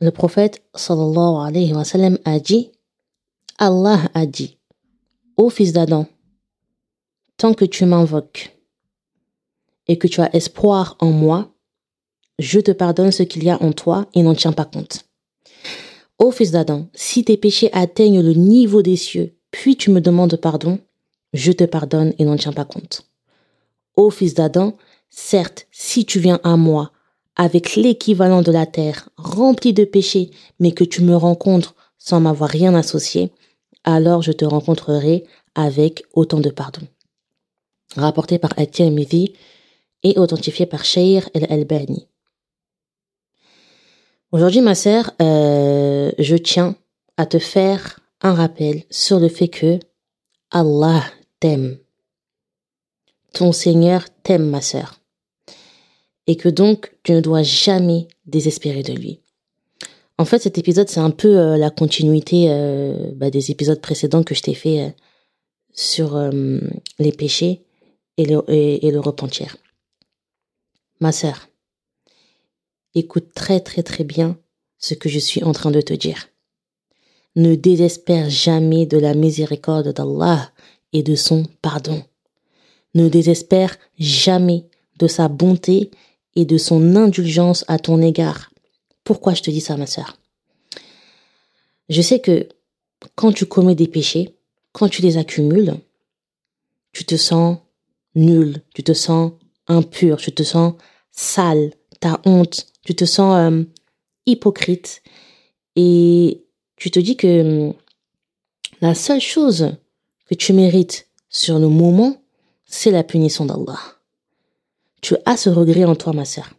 Le prophète sallallahu alayhi wa sallam a dit Allah a dit Ô fils d'Adam, tant que tu m'invoques et que tu as espoir en moi, je te pardonne ce qu'il y a en toi et n'en tiens pas compte. Ô fils d'Adam, si tes péchés atteignent le niveau des cieux, puis tu me demandes pardon, je te pardonne et n'en tiens pas compte. Ô fils d'Adam, certes, si tu viens à moi avec l'équivalent de la terre remplie de péchés, mais que tu me rencontres sans m'avoir rien associé, alors je te rencontrerai avec autant de pardon. Rapporté par At-Tirmidhi et authentifié par Shair el-Albani. Aujourd'hui, ma sœur, euh, je tiens à te faire un rappel sur le fait que Allah t'aime. Ton Seigneur t'aime, ma sœur. Et que donc, tu ne dois jamais désespérer de lui. En fait, cet épisode, c'est un peu euh, la continuité euh, bah, des épisodes précédents que je t'ai fait euh, sur les péchés et le, et le repentir. Ma sœur, écoute très très très bien ce que je suis en train de te dire. Ne désespère jamais de la miséricorde d'Allah et de son pardon. Ne désespère jamais de sa bonté et de son indulgence à ton égard. Pourquoi je te dis ça, ma sœur? Je sais que quand tu commets des péchés, quand tu les accumules, tu te sens nul, tu te sens impur, tu te sens sale, t'as honte, tu te sens euh, hypocrite et tu te dis que hum, la seule chose que tu mérites sur le moment, c'est la punition d'Allah. Tu as ce regret en toi, ma sœur.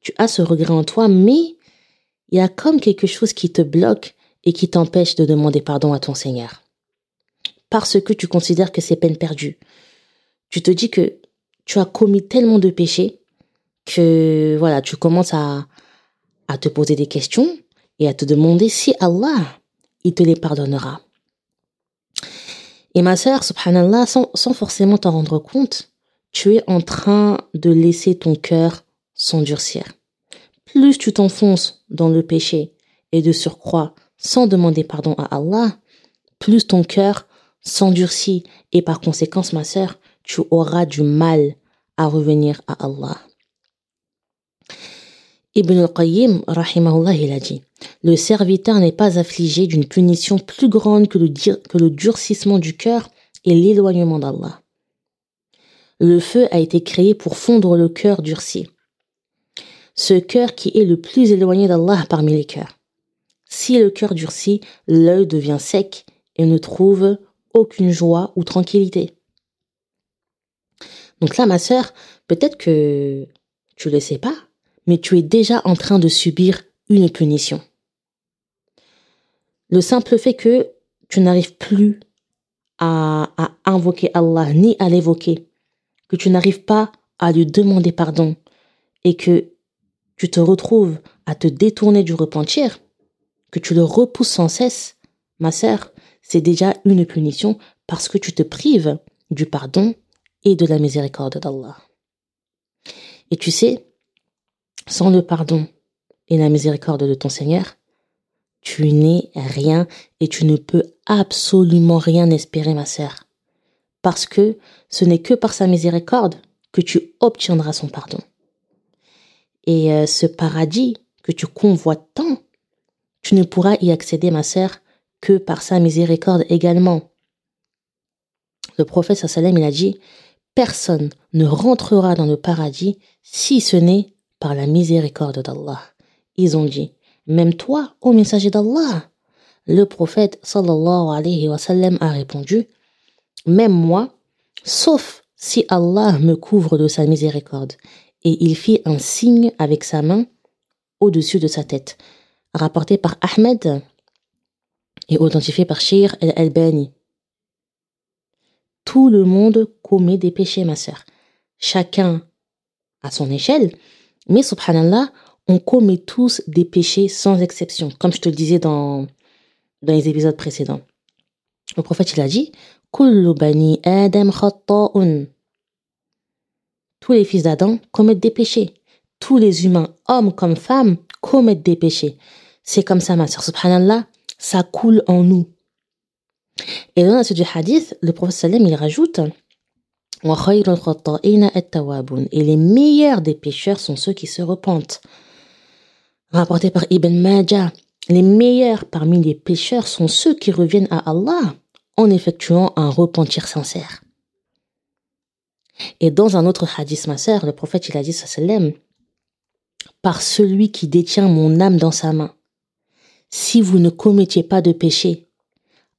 Tu as ce regret en toi, mais il y a comme quelque chose qui te bloque et qui t'empêche de demander pardon à ton Seigneur. Parce que tu considères que c'est peine perdue. Tu te dis que tu as commis tellement de péchés que voilà, tu commences à, te poser des questions et à te demander si Allah, il te les pardonnera. Et ma sœur, subhanallah, sans forcément t'en rendre compte, tu es en train de laisser ton cœur s'endurcir. Plus tu t'enfonces dans le péché et de surcroît sans demander pardon à Allah, plus ton cœur s'endurcit et par conséquence, ma sœur, tu auras du mal à revenir à Allah. Ibn al-Qayyim, rahimahullah, il a dit, le serviteur n'est pas affligé d'une punition plus grande que le, que le durcissement du cœur et l'éloignement d'Allah. Le feu a été créé pour fondre le cœur durci. Ce cœur qui est le plus éloigné d'Allah parmi les cœurs. Si le cœur durcit, l'œil devient sec et ne trouve aucune joie ou tranquillité. Donc là, ma sœur, peut-être que tu le sais pas, mais tu es déjà en train de subir une punition. Le simple fait que tu n'arrives plus à, invoquer Allah ni à l'évoquer, que tu n'arrives pas à lui demander pardon et que tu te retrouves à te détourner du repentir, que tu le repousses sans cesse, ma sœur, c'est déjà une punition parce que tu te prives du pardon et de la miséricorde d'Allah. Et tu sais, sans le pardon et la miséricorde de ton Seigneur, tu n'es rien et tu ne peux absolument rien espérer, ma sœur. Parce que ce n'est que par sa miséricorde que tu obtiendras son pardon. Et euh, ce paradis que tu convoites tant, tu ne pourras y accéder, ma sœur, que par sa miséricorde également. Le prophète sallam il a dit Personne ne rentrera dans le paradis si ce n'est par la miséricorde d'Allah. Ils ont dit, même toi, ô messager d'Allah. Le prophète sallallahu alayhi wa sallam a répondu, même moi, sauf si Allah me couvre de sa miséricorde. Et il fit un signe avec sa main au-dessus de sa tête. Rapporté par Ahmed et authentifié par Shir el-Albani. Tout le monde commet des péchés, ma sœur. Chacun à son échelle, mais subhanallah, on commet tous des péchés sans exception, comme je te le disais dans, dans les épisodes précédents. Le prophète, il a dit, bani Adam Tous les fils d'Adam commettent des péchés. Tous les humains, hommes comme femmes, commettent des péchés. C'est comme ça, ma sœur. Subhanallah, ça coule en nous. Et dans la suite du hadith, le prophète sallam, il rajoute et les meilleurs des pécheurs sont ceux qui se repentent. Rapporté par Ibn Majah, les meilleurs parmi les pécheurs sont ceux qui reviennent à Allah en effectuant un repentir sincère. Et dans un autre hadith, ma sœur, le prophète il a dit sallam, par celui qui détient mon âme dans sa main, si vous ne commettiez pas de péché,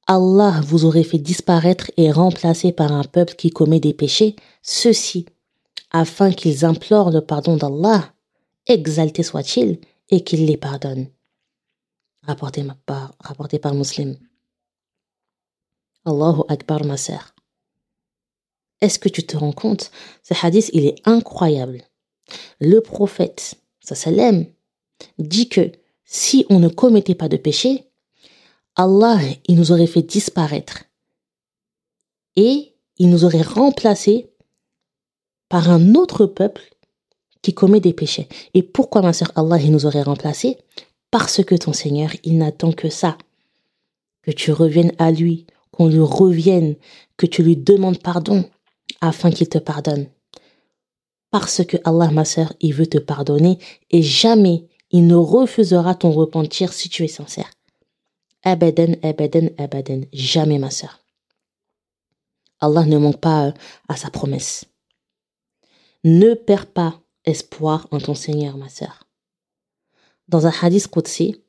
Allah vous aurait fait disparaître et remplacer par un peuple qui commet des péchés, ceux-ci, afin qu'ils implorent le pardon d'Allah, exalté soit-il, et qu'il les pardonne. Rapporté par, rapporté par Muslim. Allahu Akbar, ma sœur. Est-ce que tu te rends compte? Ce hadith, il est incroyable. Le prophète, sallam, dit que si on ne commettait pas de péché, Allah, il nous aurait fait disparaître et il nous aurait remplacé par un autre peuple qui commet des péchés. Et pourquoi, ma sœur, Allah, il nous aurait remplacé Parce que ton Seigneur, il n'attend que ça. Que tu reviennes à lui, qu'on lui revienne, que tu lui demandes pardon afin qu'il te pardonne. Parce que Allah, ma sœur, il veut te pardonner et jamais il ne refusera ton repentir si tu es sincère. Abadan, abadan, abadan. Jamais, ma sœur. Allah ne manque pas euh, à sa promesse. Ne perds pas espoir en ton Seigneur, ma sœur. Dans un hadith Qudsi,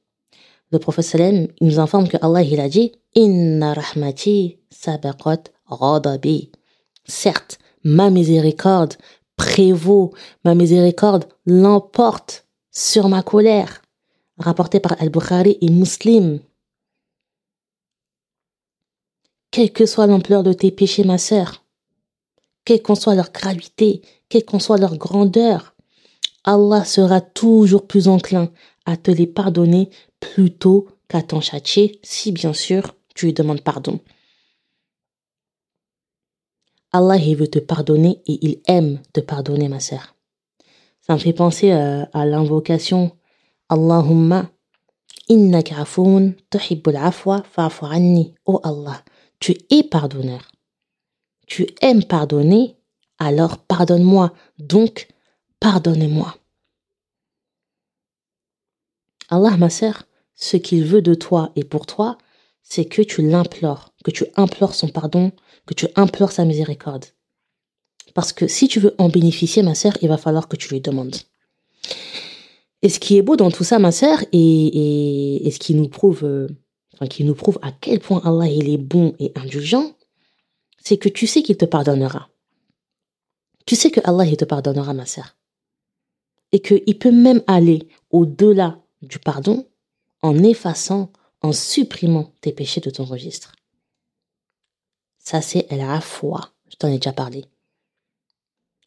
le prophète sallam nous informe que Allah il a dit Inna rahmati sabaqat ghadabi. Certes, ma miséricorde prévaut, ma miséricorde l'emporte sur ma colère. Rapporté par Al-Bukhari et Muslim. Quelle que soit l'ampleur de tes péchés, ma sœur, quelle qu'en soit leur gravité, quelle qu'en soit leur grandeur, Allah sera toujours plus enclin à te les pardonner plutôt qu'à t'en châtier, si bien sûr tu lui demandes pardon. Allah, il veut te pardonner et il aime te pardonner, ma sœur. Ça me fait penser euh, à, l'invocation Allahumma. Oh Allah, tu es pardonneur. Tu aimes pardonner, alors pardonne-moi. Donc, pardonne-moi. Allah, ma sœur, ce qu'il veut de toi et pour toi, c'est que tu l'implores, que tu implores son pardon, que tu implores sa miséricorde. Parce que si tu veux en bénéficier, ma sœur, il va falloir que tu lui demandes. Et ce qui est beau dans tout ça, ma sœur, et, et ce qui nous prouve euh, qui nous prouve à quel point Allah il est bon et indulgent, c'est que tu sais qu'il te pardonnera. Tu sais que Allah il te pardonnera, ma sœur. Et qu'il peut même aller au-delà du pardon en effaçant, en supprimant tes péchés de ton registre. Ça, c'est la foi. Je t'en ai déjà parlé.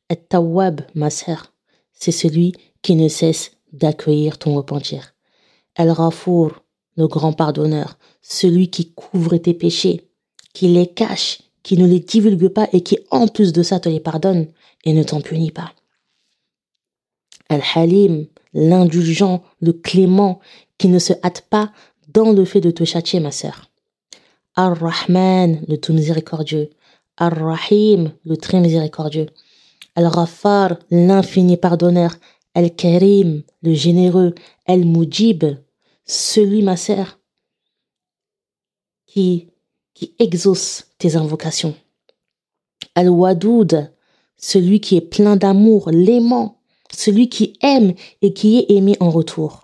Et tawab, ma sœur, c'est celui qui ne cesse d'accueillir ton repentir. El Rafour, le grand pardonneur, celui qui couvre tes péchés, qui les cache, qui ne les divulgue pas et qui en plus de ça te les pardonne et ne t'en punit pas. Al-Halim, l'indulgent, le clément, qui ne se hâte pas dans le fait de te châtier, ma sœur. Ar-Rahman, le tout miséricordieux. Ar-Rahim, le très miséricordieux. Al-Ghaffar, l'infini pardonneur. Al-Karim, le généreux. Al-Mujib, celui, ma sœur, qui, qui exauce tes invocations. Al-Wadoud, celui qui est plein d'amour, l'aimant, celui qui aime et qui est aimé en retour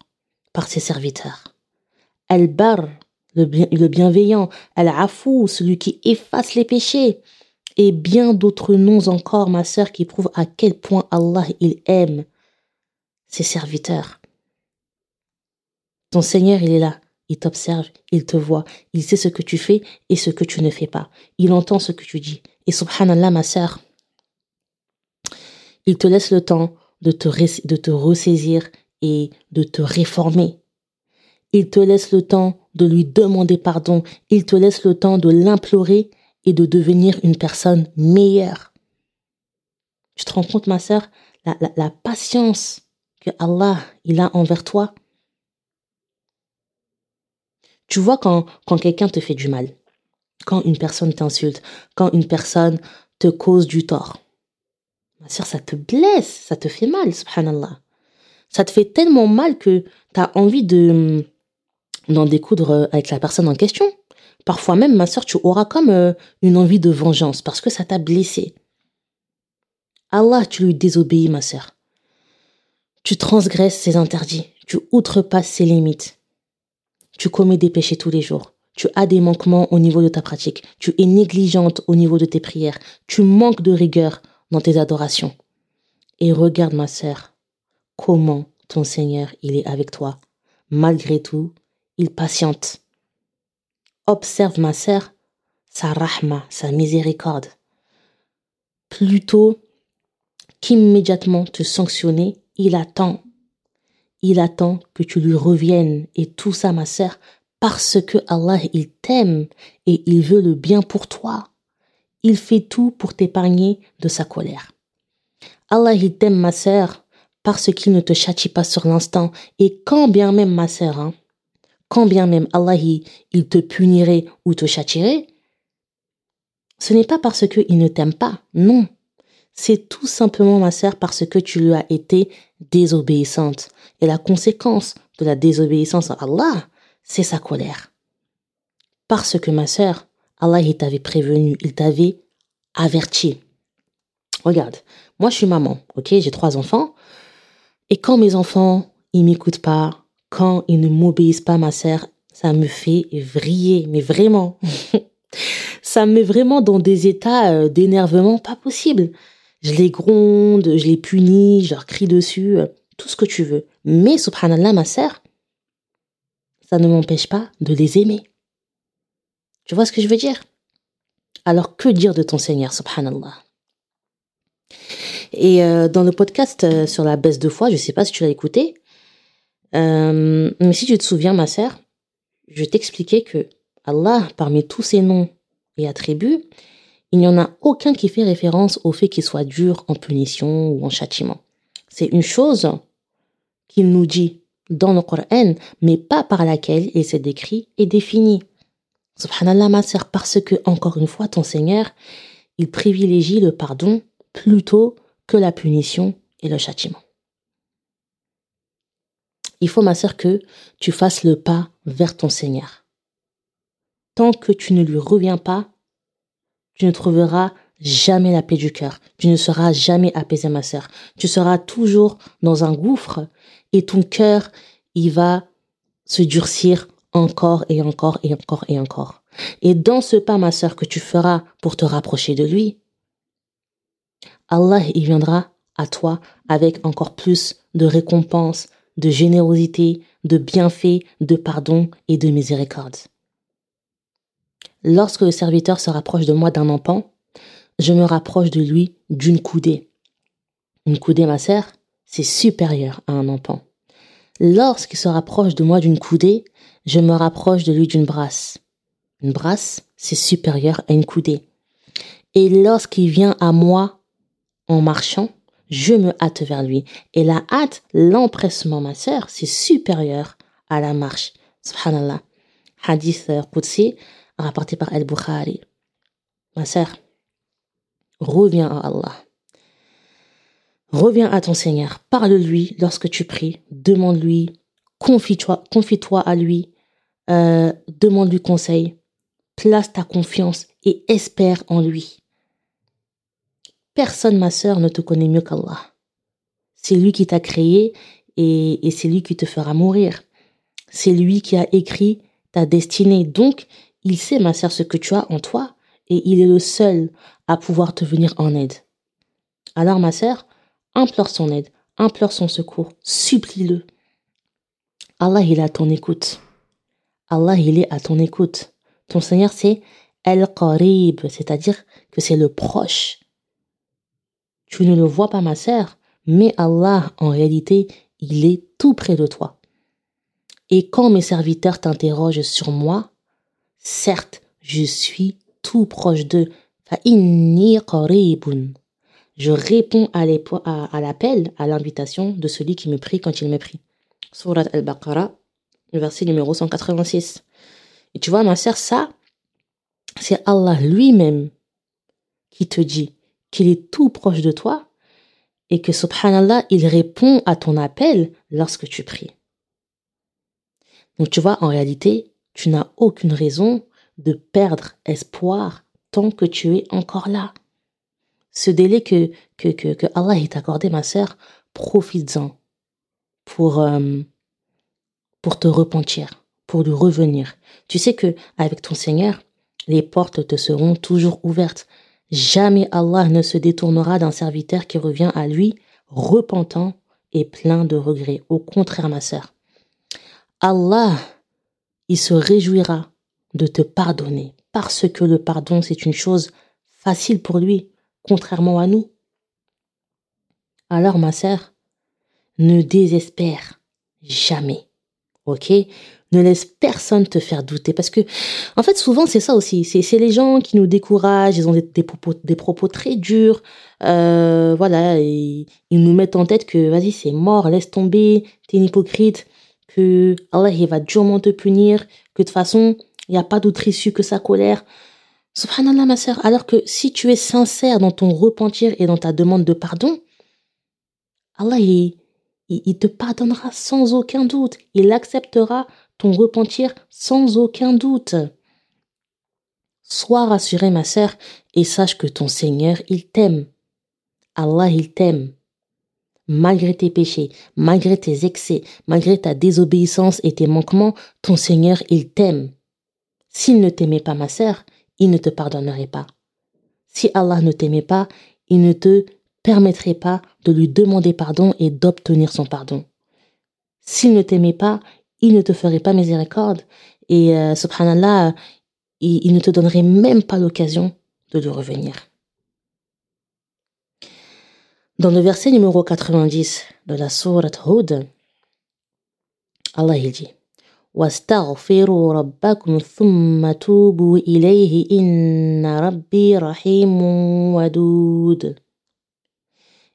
par ses serviteurs. Al-Bar, le, le bienveillant, Al-Afou, celui qui efface les péchés, et bien d'autres noms encore, ma sœur, qui prouvent à quel point Allah aime ses serviteurs. Ton Seigneur, il est là. Il t'observe, il te voit, il sait ce que tu fais et ce que tu ne fais pas. Il entend ce que tu dis. Et subhanallah, ma sœur, il te laisse le temps de te, ressaisir et de te réformer. Il te laisse le temps de lui demander pardon. Il te laisse le temps de l'implorer et de devenir une personne meilleure. Tu te rends compte, ma sœur, la, patience que Allah il a envers toi? Tu vois quand quelqu'un te fait du mal, quand une personne t'insulte, quand une personne te cause du tort. Ma sœur, ça te blesse, ça te fait mal, subhanallah. Ça te fait tellement mal que tu as envie de d'en découdre avec la personne en question. Parfois même, ma sœur, tu auras comme euh, une envie de vengeance parce que ça t'a blessé. Allah, tu lui désobéis, ma sœur. Tu transgresses ses interdits, tu outrepasses ses limites. Tu commets des péchés tous les jours. Tu as des manquements au niveau de ta pratique. Tu es négligente au niveau de tes prières. Tu manques de rigueur dans tes adorations. Et regarde, ma sœur, comment ton Seigneur, il est avec toi. Malgré tout, il patiente. Observe, ma sœur, sa rahma, sa miséricorde. Plutôt qu'immédiatement te sanctionner, il attend. Il attend que tu lui reviennes. Et tout ça, ma sœur, parce que Allah, il t'aime et il veut le bien pour toi. Il fait tout pour t'épargner de sa colère. Allah, il t'aime, ma sœur, parce qu'il ne te châtie pas sur l'instant. Et quand bien même, ma sœur, hein, quand bien même Allah, il, te punirait ou te châtierait, ce n'est pas parce qu'il ne t'aime pas, non. C'est tout simplement, ma sœur, parce que tu lui as été désobéissante. Et la conséquence de la désobéissance à Allah, c'est sa colère. Parce que, ma sœur, Allah, il t'avait prévenu, il t'avait averti. Regarde, moi je suis maman, ok, j'ai trois enfants. Et quand mes enfants, ils m'écoutent pas, quand ils ne m'obéissent pas, ma sœur, ça me fait vriller, mais vraiment. ça me met vraiment dans des états euh, d'énervement pas possible. Je les gronde, je les punis, je leur crie dessus, euh, tout ce que tu veux. Mais, subhanallah, ma sœur, ça ne m'empêche pas de les aimer. Tu vois ce que je veux dire? Alors, que dire de ton Seigneur, subhanallah? Et euh, dans le podcast euh, sur la baisse de foi, je ne sais pas si tu l'as écouté, mais si tu te souviens, ma sœur, je t'expliquais que Allah, parmi tous ses noms et attributs, il n'y en a aucun qui fait référence au fait qu'il soit dur en punition ou en châtiment. C'est une chose qu'il nous dit dans le Coran, mais pas par laquelle il s'est décrit et défini. Subhanallah, ma sœur, parce que, encore une fois, ton Seigneur, il privilégie le pardon plutôt que la punition et le châtiment. Il faut, ma sœur, que tu fasses le pas vers ton Seigneur. Tant que tu ne lui reviens pas, tu ne trouveras jamais la paix du cœur. Tu ne seras jamais apaisé, ma sœur. Tu seras toujours dans un gouffre et ton cœur, il va se durcir encore et encore et encore et encore. Et dans ce pas, ma sœur, que tu feras pour te rapprocher de lui, Allah, il viendra à toi avec encore plus de récompenses, de générosité, de bienfaits, de pardon et de miséricorde. Lorsque le serviteur se rapproche de moi d'un empan, je me rapproche de lui d'une coudée. Une coudée, ma sœur, c'est supérieur à un empan. Lorsqu'il se rapproche de moi d'une coudée, je me rapproche de lui d'une brasse. Une brasse, c'est supérieur à une coudée. Et lorsqu'il vient à moi en marchant, je me hâte vers lui. Et la hâte, l'empressement, ma sœur, c'est supérieur à la marche. Subhanallah. Hadith Qudsi, rapporté par Al-Bukhari. Ma sœur, reviens à Allah. Reviens à ton Seigneur. Parle-lui lorsque tu pries. Demande-lui. Confie-toi confie -toi à lui. Euh, Demande-lui conseil. Place ta confiance et espère en lui. Personne, ma sœur, ne te connaît mieux qu'Allah. C'est lui qui t'a créé et, c'est lui qui te fera mourir. C'est lui qui a écrit ta destinée. Donc, il sait, ma sœur, ce que tu as en toi et il est le seul à pouvoir te venir en aide. Alors, ma sœur, implore son aide, implore son secours, supplie-le. Allah, il à ton écoute. Allah, il est à ton écoute. Ton Seigneur, c'est El-Qarib, c'est-à-dire que c'est le proche. Tu ne le vois pas, ma sœur, mais Allah, en réalité, il est tout près de toi. Et quand mes serviteurs t'interrogent sur moi, Certes, je suis tout proche d'eux. Je réponds à l'appel, à l'invitation de celui qui me prie quand il me prie. Surat al-Baqarah, verset numéro 186. Et tu vois, ma sœur, ça, c'est Allah lui-même qui te dit qu'il est tout proche de toi et que subhanallah, il répond à ton appel lorsque tu pries. Donc tu vois, en réalité, tu n'as aucune raison de perdre espoir tant que tu es encore là. Ce délai que, que, que, que Allah t'a accordé, ma sœur, profites-en pour, euh, pour te repentir, pour lui revenir. Tu sais que avec ton Seigneur, les portes te seront toujours ouvertes. Jamais Allah ne se détournera d'un serviteur qui revient à lui repentant et plein de regrets. Au contraire, ma sœur, Allah, il se réjouira de te pardonner parce que le pardon, c'est une chose facile pour lui, contrairement à nous. Alors, ma sœur, ne désespère jamais. Ok Ne laisse personne te faire douter. Parce que, en fait, souvent, c'est ça aussi. C'est les gens qui nous découragent, ils ont des, propos, très durs. Euh, voilà, ils nous mettent en tête que, vas-y, c'est mort, laisse tomber, t'es une hypocrite, que Allah, il va durement te punir, que de toute façon, il n'y a pas d'autre issue que sa colère. Subhanallah, ma sœur, alors que si tu es sincère dans ton repentir et dans ta demande de pardon, Allah, il, il, te pardonnera sans aucun doute. Il acceptera ton repentir sans aucun doute. Sois rassurée, ma sœur, et sache que ton Seigneur, il t'aime. Allah, il t'aime. Malgré tes péchés, malgré tes excès, malgré ta désobéissance et tes manquements, ton Seigneur, il t'aime. S'il ne t'aimait pas, ma sœur, il ne te pardonnerait pas. Si Allah ne t'aimait pas, il ne te permettrait pas de lui demander pardon et d'obtenir son pardon. S'il ne t'aimait pas, il ne te ferait pas miséricorde et euh, subhanallah, il, ne te donnerait même pas l'occasion de lui revenir. Dans le verset numéro 90 de la sourate Hud, Allah il dit واستغفروا ربكم ثم توبوا إليه إن ربي رحيم ودود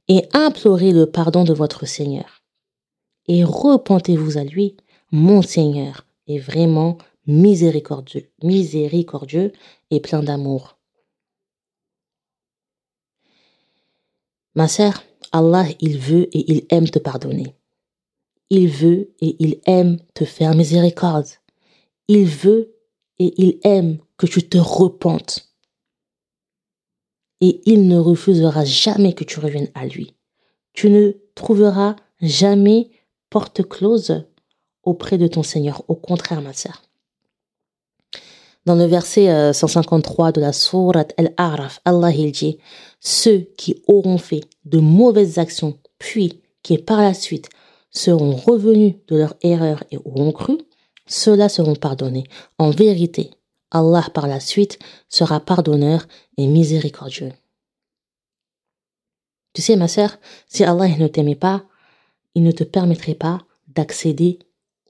et implorez le pardon de votre Seigneur. Et repentez-vous à lui, mon Seigneur est vraiment miséricordieux, miséricordieux et plein d'amour. Ma sœur, Allah, il veut et il aime te pardonner. Il veut et il aime te faire miséricorde. Il veut et il aime que tu te repentes et il ne refusera jamais que tu reviennes à lui. Tu ne trouveras jamais porte close auprès de ton Seigneur. Au contraire, ma sœur. Dans le verset 153 euh, de la sourate Al-A'raf, Allah il dit Ceux qui auront fait de mauvaises actions, puis qui par la suite seront revenus de leur erreur et auront cru, ceux-là seront pardonnés. En vérité, Allah par la suite sera pardonneur et miséricordieux. Tu sais, ma sœur, si Allah ne t'aimait pas, il ne te permettrait pas d'accéder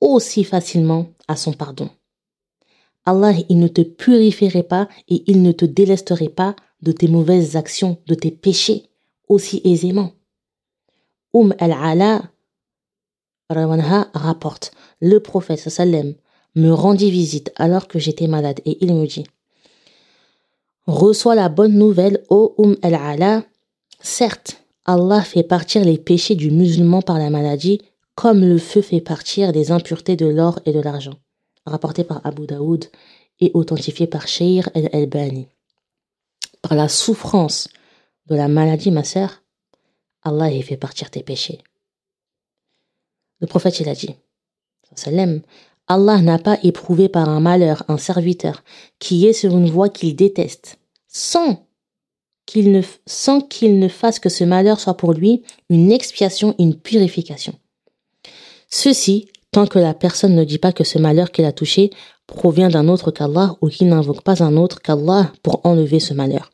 aussi facilement à son pardon. Allah, il ne te purifierait pas et il ne te délesterait pas de tes mauvaises actions, de tes péchés aussi aisément. Umm al-Ala rapporte, le prophète sallam me rendit visite alors que j'étais malade et il me dit Reçois la bonne nouvelle, ô Umm al-Ala. Certes, Allah fait partir les péchés du musulman par la maladie comme le feu fait partir des impuretés de l'or et de l'argent. Rapporté par Abu Daoud et authentifié par Sheir el-Albani. Par la souffrance de la maladie, ma sœur, Allah a fait partir tes péchés. Le prophète, il a dit, Allah n'a pas éprouvé par un malheur un serviteur qui est sur une voie qu'il déteste, sans qu'il ne, sans qu'il ne fasse que ce malheur soit pour lui une expiation, une purification. Ceci, tant que la personne ne dit pas que ce malheur qu'il a touché provient d'un autre qu'Allah ou qu'il n'invoque pas un autre qu'Allah pour enlever ce malheur.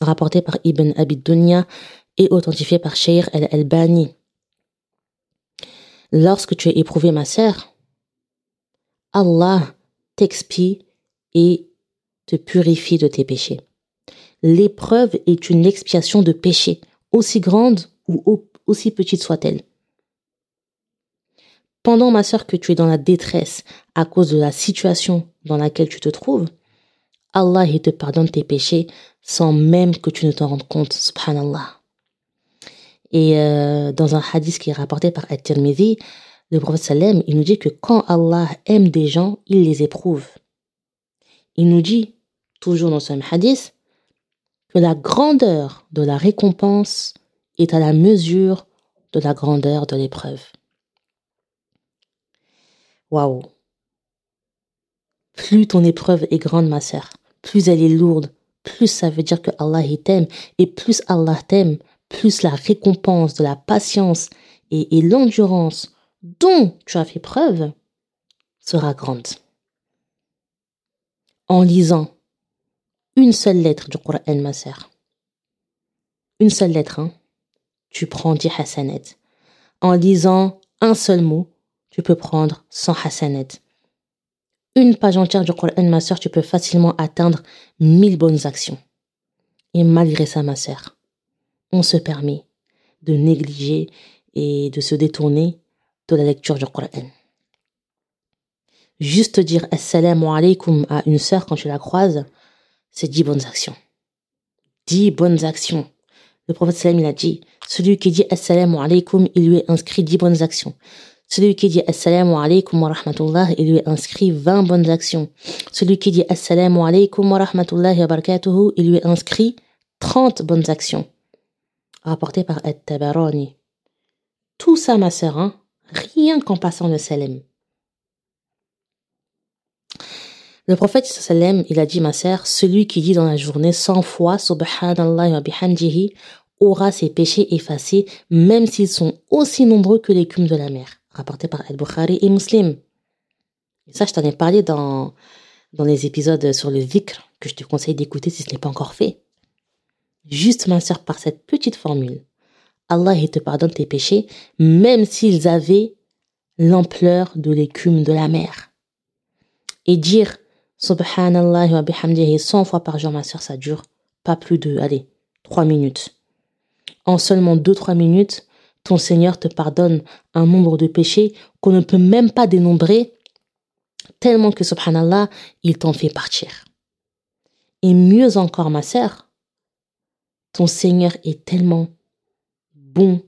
Rapporté par Ibn Abid Dunya et authentifié par Sheikh el-Albani. Lorsque tu es éprouvé, ma sœur, Allah t'expie et te purifie de tes péchés. L'épreuve est une expiation de péché, aussi grande ou aussi petite soit-elle. Pendant, ma sœur, que tu es dans la détresse à cause de la situation dans laquelle tu te trouves, Allah te pardonne tes péchés sans même que tu ne t'en rendes compte, subhanallah. Et euh, dans un hadith qui est rapporté par At-Tirmidhi, le prophète sallam, il nous dit que quand Allah aime des gens, il les éprouve. Il nous dit, toujours dans ce même hadith, que la grandeur de la récompense est à la mesure de la grandeur de l'épreuve. Waouh! Plus ton épreuve est grande, ma sœur, plus elle est lourde, plus ça veut dire que Allah t'aime, et plus Allah t'aime, plus la récompense de la patience et, et l'endurance dont tu as fait preuve sera grande. En lisant une seule lettre du Coran, ma sœur, une seule lettre, hein, tu prends 10 hasanets. En lisant un seul mot, tu peux prendre 100 hasanets. Une page entière du Coran, ma sœur, tu peux facilement atteindre 1000 bonnes actions. Et malgré ça, ma sœur, on se permet de négliger et de se détourner de la lecture du Coran. Juste dire Assalamu alaikum à une sœur quand tu la croises, c'est dix bonnes actions. Dix bonnes actions. Le prophète sallam il a dit, celui qui dit Assalamu alaikum, il lui est inscrit dix bonnes actions. Celui qui dit Assalamu alaikum wa rahmatullah, il lui est inscrit 20 bonnes actions. Celui qui dit Assalamu alaikum wa rahmatullah wa barakatuhu, il lui est inscrit 30 bonnes actions. Rapporté par At-Tabarani. Tout ça, ma sœur, hein, rien qu'en passant le salam. Le prophète sallam, il a dit, ma sœur, celui qui dit dans la journée 100 fois Subhanallah wa bihamdihi aura ses péchés effacés, même s'ils sont aussi nombreux que l'écume de la mer. Rapporté par Al-Bukhari et Muslim. Et ça, je t'en ai parlé dans, dans les épisodes sur le vikr, que je te conseille d'écouter si ce n'est pas encore fait. Juste, ma sœur, par cette petite formule. Allah te pardonne tes péchés, même s'ils avaient l'ampleur de l'écume de la mer. Et dire Subhanallah wa bihamdihi 100 fois par jour, ma soeur, ça dure pas plus de, allez, 3 minutes. En seulement 2-3 minutes, ton Seigneur te pardonne un nombre de péchés qu'on ne peut même pas dénombrer, tellement que, subhanallah, il t'en fait partir. Et mieux encore, ma sœur, ton Seigneur est tellement bon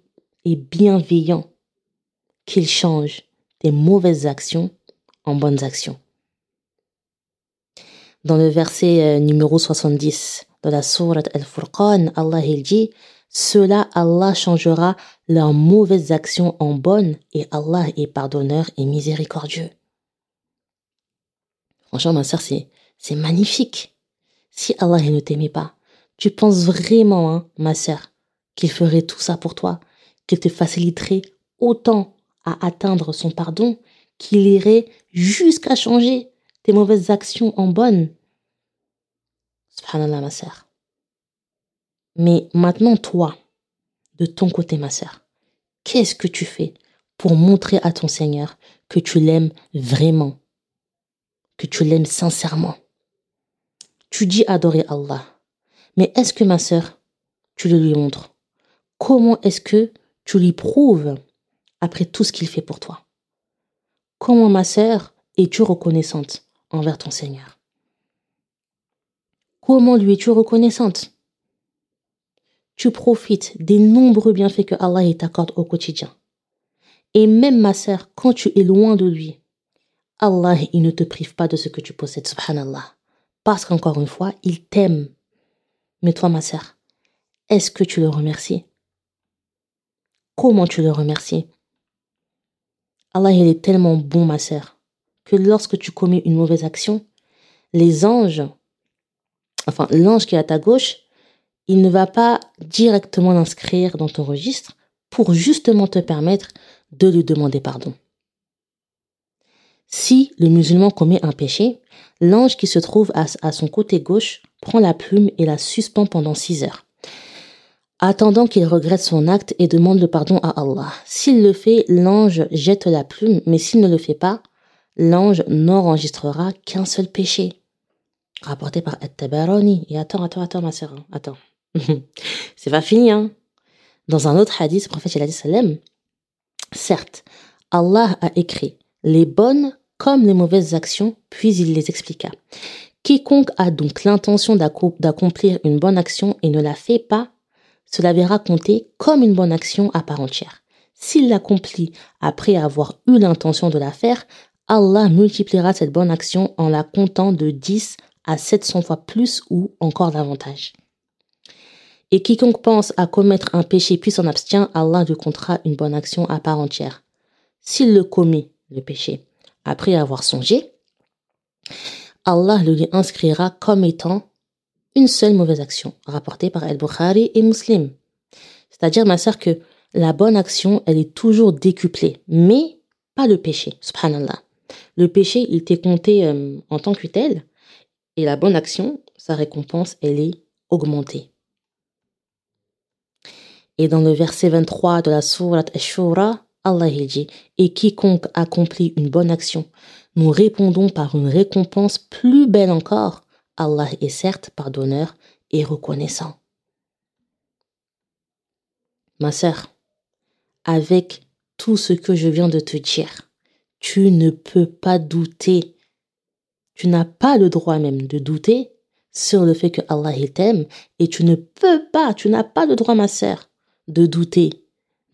et bienveillant qu'il change tes mauvaises actions en bonnes actions. Dans le verset euh, numéro 70 de la sourate Al-Furqan, Allah il dit Cela Allah changera leurs mauvaises actions en bonnes et Allah est pardonneur et miséricordieux. Franchement, ma soeur, c'est, magnifique. Si Allah ne t'aimait pas, tu penses vraiment, hein, ma sœur, qu'il ferait tout ça pour toi, qu'il te faciliterait autant à atteindre son pardon, qu'il irait jusqu'à changer tes mauvaises actions en bonnes. Subhanallah, ma sœur. Mais maintenant, toi, de ton côté, ma sœur, qu'est-ce que tu fais pour montrer à ton Seigneur que tu l'aimes vraiment, que tu l'aimes sincèrement? Tu dis adorer Allah. Mais est-ce que, ma sœur, tu le lui montres? Comment est-ce que tu lui prouves après tout ce qu'il fait pour toi? Comment, ma sœur, es-tu reconnaissante envers ton Seigneur? Comment lui es-tu reconnaissante? Tu profites des nombreux bienfaits que Allah t'accorde au quotidien. Et même ma sœur, quand tu es loin de lui, Allah, il ne te prive pas de ce que tu possèdes, subhanallah. Parce qu'encore une fois, il t'aime. Mais toi, ma sœur, est-ce que tu le remercies? Comment tu le remercies? Allah, il est tellement bon, ma sœur, que lorsque tu commets une mauvaise action, les anges, enfin l'ange qui est à ta gauche, il ne va pas directement l'inscrire dans ton registre pour justement te permettre de lui demander pardon. Si le musulman commet un péché, l'ange qui se trouve à, à, son côté gauche prend la plume et la suspend pendant six heures attendant qu'il regrette son acte et demande le pardon à Allah. S'il le fait, l'ange jette la plume, mais s'il ne le fait pas, l'ange n'enregistrera qu'un seul péché. Rapporté par At-Tabarani. Et attends, attends, attends, ma sœur, hein. attends. C'est pas fini, hein. Dans un autre hadith, le prophète a dit salam, certes, Allah a écrit les bonnes comme les mauvaises actions, puis il les expliqua. Quiconque a donc l'intention d'accomplir une bonne action et ne la fait pas, cela verra compter comme une bonne action à part entière. S'il l'accomplit après avoir eu l'intention de la faire, Allah multipliera cette bonne action en la comptant de 10 à 700 fois plus ou encore davantage. Et quiconque pense à commettre un péché puis s'en abstient, Allah lui comptera une bonne action à part entière. S'il le commet, le péché, après avoir songé, Allah le lui inscrira comme étant une seule mauvaise action, rapportée par Al-Bukhari et Muslim. C'est-à-dire, ma sœur, que la bonne action, elle est toujours décuplée, mais pas le péché, subhanallah. Le péché, il t'est compté euh, en tant que tel, et la bonne action, sa récompense, elle est augmentée. Et dans le verset 23 de la sourate Ash-Shura, Allah dit Et quiconque accomplit une bonne action, nous répondons par une récompense plus belle encore. Allah est certes pardonneur et reconnaissant. Ma sœur, avec tout ce que je viens de te dire, tu ne peux pas douter. Tu n'as pas le droit même de douter sur le fait que Allah t'aime et tu ne peux pas, tu n'as pas le droit, ma sœur, de douter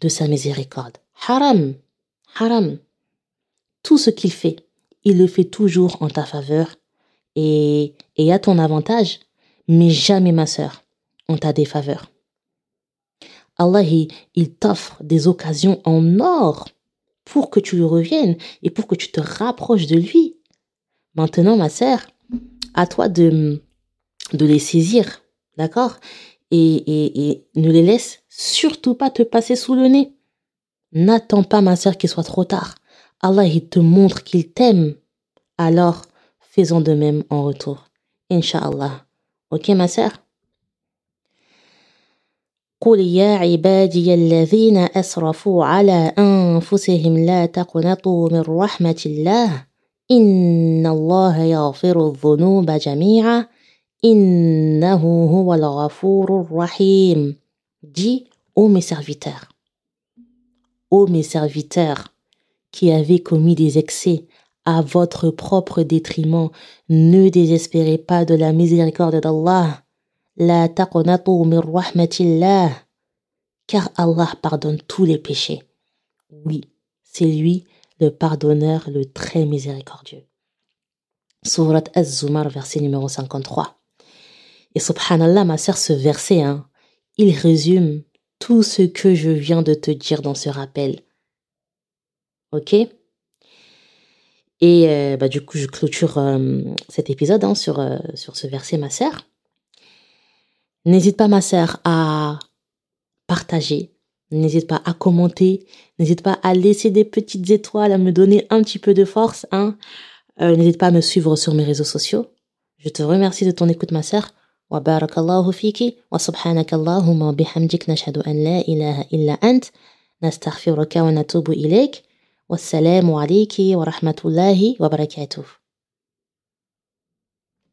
de sa miséricorde. Haram, haram. Tout ce qu'il fait, il le fait toujours en ta faveur et, et à ton avantage, mais jamais, ma sœur, en ta défaveur. Allah, il, t'offre des occasions en or pour que tu lui reviennes et pour que tu te rapproches de lui. Maintenant, ma sœur, à toi de, de les saisir, d'accord? Et, et, et ne les laisse surtout pas te passer sous le nez. N'attends pas, ma sœur, qu'il soit trop tard. Allah, il te montre qu'il t'aime. Alors, faisons de même en retour. Inch'Allah. Ok, ma sœur? قل يا عبادي الذين أسرفوا على أنفسهم لا تقنطوا من رحمة الله إن الله يغفر الذنوب جميعا إنه هو الغفور الرحيم Dis, ô mes serviteurs, ô mes serviteurs qui avez commis des excès à votre propre détriment, ne désespérez pas de la miséricorde d'Allah. La taqnatu min rahmatillah. Car Allah pardonne tous les péchés. Oui, c'est lui le pardonneur, le très miséricordieux. Surat Az-Zumar, verset numéro 53. Et subhanallah, ma sœur, ce verset, hein, il résume tout ce que je viens de te dire dans ce rappel. Ok? Et euh, bah, du coup, je clôture euh, cet épisode hein, sur, euh, sur ce verset, ma sœur. N'hésite pas, ma sœur, à partager. N'hésite pas à commenter. N'hésite pas à laisser des petites étoiles, à me donner un petit peu de force. Hein. N'hésite pas à me suivre sur mes réseaux sociaux. Je te remercie de ton écoute, ma sœur. وبارك الله فيك وسبحانك اللهم وبحمدك نشهد أن لا إله إلا أنت نستغفرك ونتوب إليك والسلام عليك ورحمة الله وبركاته.